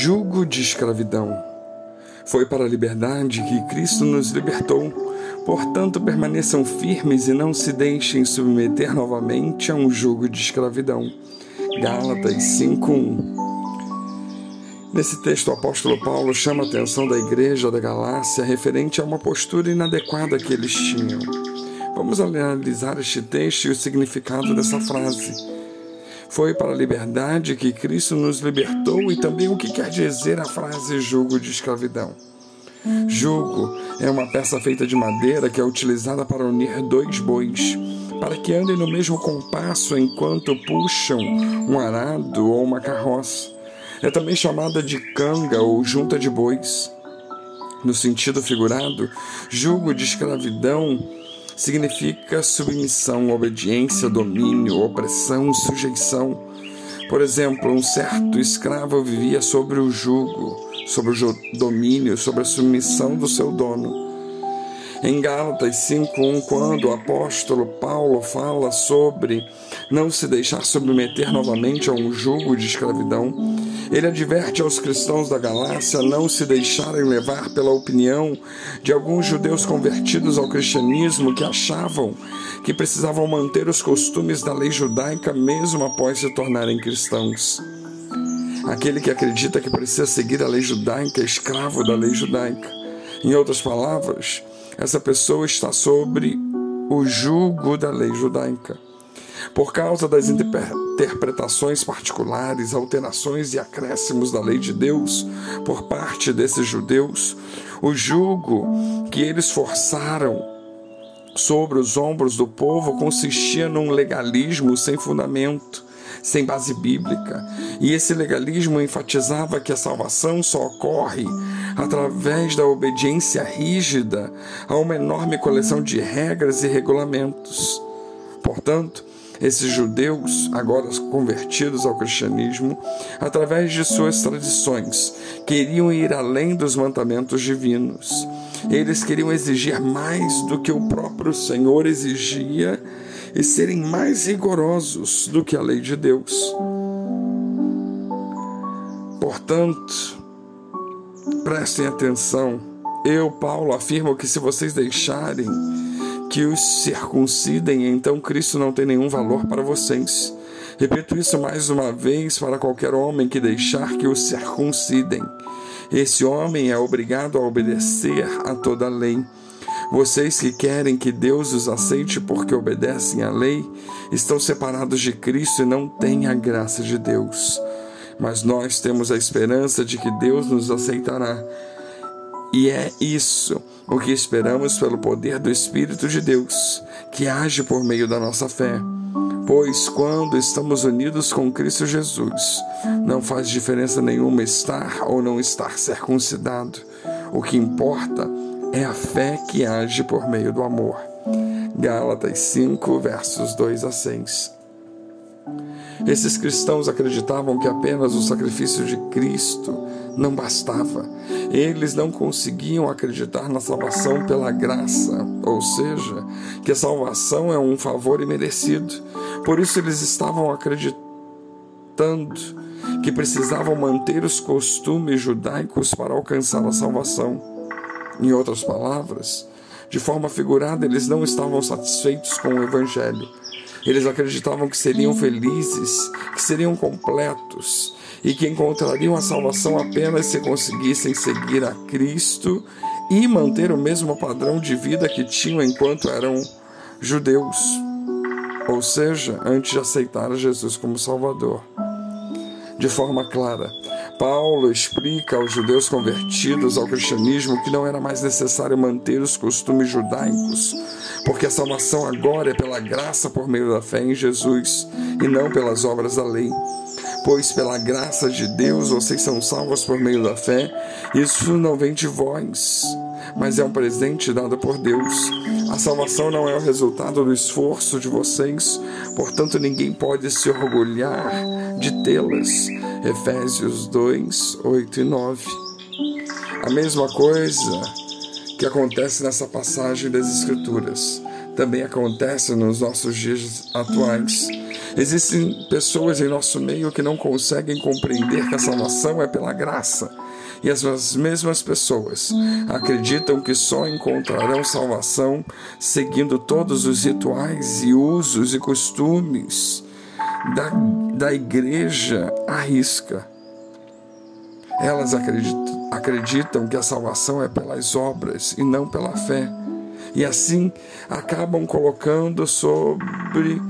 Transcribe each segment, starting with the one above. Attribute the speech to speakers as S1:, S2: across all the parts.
S1: Jugo de escravidão. Foi para a liberdade que Cristo nos libertou. Portanto, permaneçam firmes e não se deixem submeter novamente a um jugo de escravidão. Gálatas 5:1. Nesse texto, o apóstolo Paulo chama a atenção da igreja da Galácia referente a uma postura inadequada que eles tinham. Vamos analisar este texto e o significado dessa frase. Foi para a liberdade que Cristo nos libertou e também o que quer dizer a frase jugo de escravidão. Jugo é uma peça feita de madeira que é utilizada para unir dois bois, para que andem no mesmo compasso enquanto puxam um arado ou uma carroça. É também chamada de canga ou junta de bois. No sentido figurado, jugo de escravidão significa submissão, obediência, domínio, opressão, sujeição. Por exemplo, um certo escravo vivia sobre o jugo, sobre o domínio, sobre a submissão do seu dono. Em Gálatas 5:1, quando o apóstolo Paulo fala sobre não se deixar submeter novamente a um jugo de escravidão, ele adverte aos cristãos da Galácia não se deixarem levar pela opinião de alguns judeus convertidos ao cristianismo que achavam que precisavam manter os costumes da lei judaica mesmo após se tornarem cristãos. Aquele que acredita que precisa seguir a lei judaica é escravo da lei judaica. Em outras palavras, essa pessoa está sobre o jugo da lei judaica. Por causa das interpretações particulares, alterações e acréscimos da lei de Deus por parte desses judeus, o jugo que eles forçaram sobre os ombros do povo consistia num legalismo sem fundamento, sem base bíblica. E esse legalismo enfatizava que a salvação só ocorre através da obediência rígida a uma enorme coleção de regras e regulamentos. Portanto, esses judeus, agora convertidos ao cristianismo, através de suas tradições, queriam ir além dos mandamentos divinos. Eles queriam exigir mais do que o próprio Senhor exigia e serem mais rigorosos do que a lei de Deus. Portanto, prestem atenção. Eu, Paulo, afirmo que se vocês deixarem que os circuncidem, então Cristo não tem nenhum valor para vocês. Repito isso mais uma vez para qualquer homem que deixar que os circuncidem. Esse homem é obrigado a obedecer a toda a lei. Vocês que querem que Deus os aceite porque obedecem à lei, estão separados de Cristo e não têm a graça de Deus. Mas nós temos a esperança de que Deus nos aceitará. E é isso o que esperamos pelo poder do Espírito de Deus, que age por meio da nossa fé. Pois quando estamos unidos com Cristo Jesus, não faz diferença nenhuma estar ou não estar circuncidado. O que importa é a fé que age por meio do amor. Gálatas 5, versos 2 a 6. Esses cristãos acreditavam que apenas o sacrifício de Cristo não bastava. Eles não conseguiam acreditar na salvação pela graça, ou seja, que a salvação é um favor imerecido. Por isso eles estavam acreditando que precisavam manter os costumes judaicos para alcançar a salvação. Em outras palavras, de forma figurada, eles não estavam satisfeitos com o Evangelho. Eles acreditavam que seriam felizes, que seriam completos e que encontrariam a salvação apenas se conseguissem seguir a Cristo e manter o mesmo padrão de vida que tinham enquanto eram judeus, ou seja, antes de aceitar Jesus como Salvador. De forma clara, Paulo explica aos judeus convertidos ao cristianismo que não era mais necessário manter os costumes judaicos, porque a salvação agora é pela graça por meio da fé em Jesus e não pelas obras da lei. Pois pela graça de Deus vocês são salvos por meio da fé, isso não vem de vós, mas é um presente dado por Deus. A salvação não é o resultado do esforço de vocês, portanto ninguém pode se orgulhar de tê-las. Efésios 2, 8 e 9. A mesma coisa que acontece nessa passagem das Escrituras também acontece nos nossos dias atuais. Existem pessoas em nosso meio que não conseguem compreender que a salvação é pela graça. E as mesmas pessoas acreditam que só encontrarão salvação seguindo todos os rituais e usos e costumes da, da igreja à risca. Elas acreditam, acreditam que a salvação é pelas obras e não pela fé. E assim acabam colocando sobre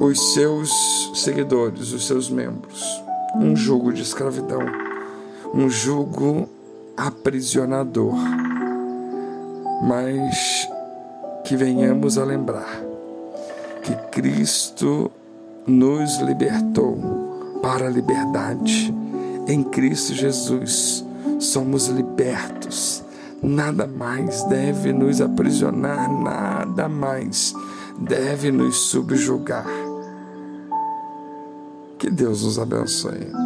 S1: os seus seguidores, os seus membros, um jugo de escravidão, um jugo aprisionador. Mas que venhamos a lembrar que Cristo nos libertou para a liberdade. Em Cristo Jesus somos libertos. Nada mais deve nos aprisionar, nada mais deve nos subjugar. Que Deus nos abençoe.